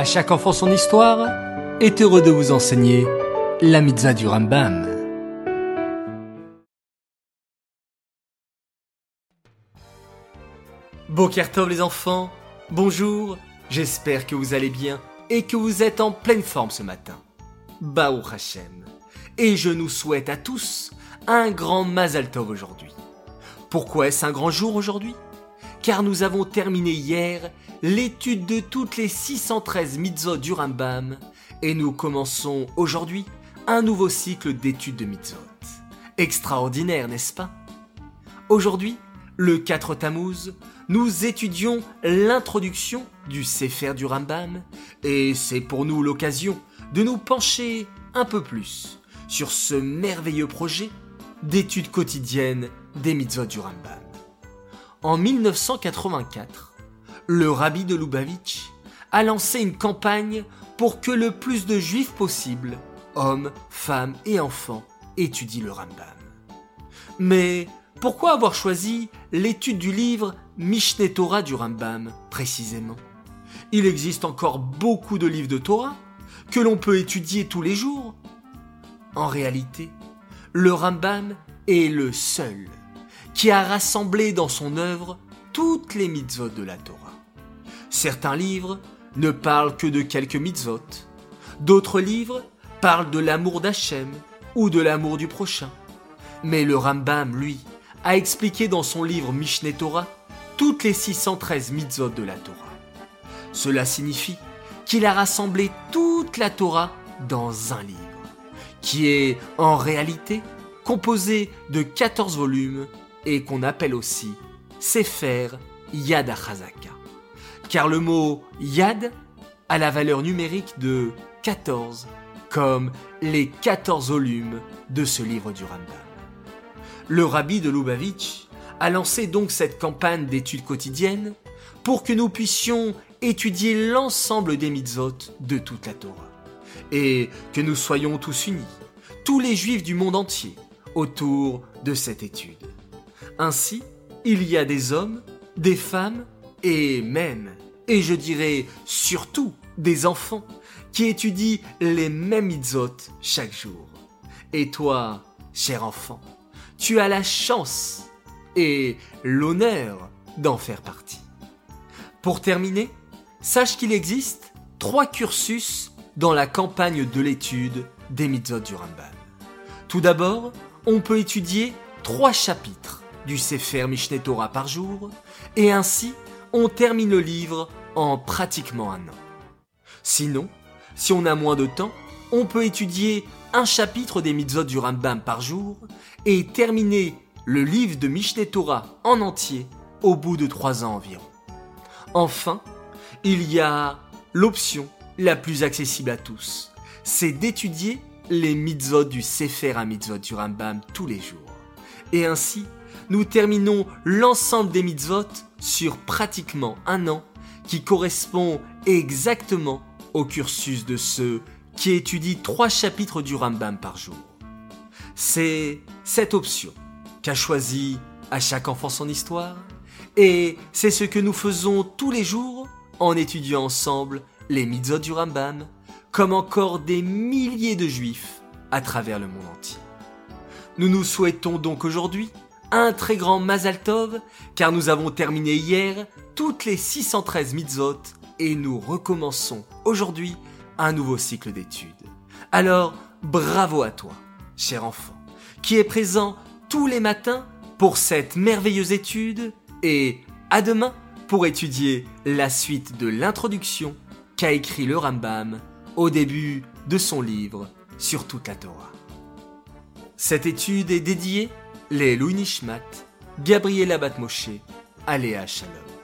À chaque enfant son histoire est heureux de vous enseigner la mitzvah du Rambam. Bokertov les enfants, bonjour, j'espère que vous allez bien et que vous êtes en pleine forme ce matin. Baou Hashem. Et je nous souhaite à tous un grand Mazal Tov aujourd'hui. Pourquoi est-ce un grand jour aujourd'hui? Car nous avons terminé hier l'étude de toutes les 613 mitzvot du Rambam et nous commençons aujourd'hui un nouveau cycle d'études de mitzvot. Extraordinaire, n'est-ce pas? Aujourd'hui, le 4 Tammuz, nous étudions l'introduction du Sefer du Rambam et c'est pour nous l'occasion de nous pencher un peu plus sur ce merveilleux projet d'études quotidiennes des mitzvot du Rambam. En 1984, le rabbi de Lubavitch a lancé une campagne pour que le plus de juifs possible, hommes, femmes et enfants, étudient le Rambam. Mais pourquoi avoir choisi l'étude du livre Mishneh Torah du Rambam précisément? Il existe encore beaucoup de livres de Torah que l'on peut étudier tous les jours. En réalité, le Rambam est le seul qui a rassemblé dans son œuvre toutes les mitzvot de la Torah. Certains livres ne parlent que de quelques mitzvot, d'autres livres parlent de l'amour d'Hachem ou de l'amour du prochain. Mais le Rambam, lui, a expliqué dans son livre Mishneh Torah toutes les 613 mitzvot de la Torah. Cela signifie qu'il a rassemblé toute la Torah dans un livre, qui est en réalité composé de 14 volumes et qu'on appelle aussi Sefer Yad HaChazaka. Car le mot Yad a la valeur numérique de 14, comme les 14 volumes de ce livre du Rambam. Le rabbi de Lubavitch a lancé donc cette campagne d'études quotidiennes pour que nous puissions étudier l'ensemble des mitzvot de toute la Torah et que nous soyons tous unis, tous les juifs du monde entier, autour de cette étude. Ainsi, il y a des hommes, des femmes et même, et je dirais surtout, des enfants qui étudient les mêmes mitzvot chaque jour. Et toi, cher enfant, tu as la chance et l'honneur d'en faire partie. Pour terminer, sache qu'il existe trois cursus dans la campagne de l'étude des mitzvot du Rambam. Tout d'abord, on peut étudier trois chapitres du Sefer Mishneh Torah par jour, et ainsi on termine le livre en pratiquement un an. Sinon, si on a moins de temps, on peut étudier un chapitre des mitzvot du Rambam par jour et terminer le livre de Mishneh Torah en entier au bout de trois ans environ. Enfin, il y a l'option la plus accessible à tous, c'est d'étudier les mitzvot du Sefer à mitzvot du Rambam tous les jours. Et ainsi, nous terminons l'ensemble des mitzvot sur pratiquement un an qui correspond exactement au cursus de ceux qui étudient trois chapitres du Rambam par jour. C'est cette option qu'a choisi à chaque enfant son histoire et c'est ce que nous faisons tous les jours en étudiant ensemble les mitzvot du Rambam comme encore des milliers de juifs à travers le monde entier. Nous nous souhaitons donc aujourd'hui un très grand Mazal Tov, car nous avons terminé hier toutes les 613 mitzvot et nous recommençons aujourd'hui un nouveau cycle d'études. Alors, bravo à toi, cher enfant, qui est présent tous les matins pour cette merveilleuse étude et à demain pour étudier la suite de l'introduction qu'a écrit le Rambam au début de son livre sur toute la Torah. Cette étude est dédiée les Louis Nishmat, Gabriela Batmoshe, Aléa Shalom.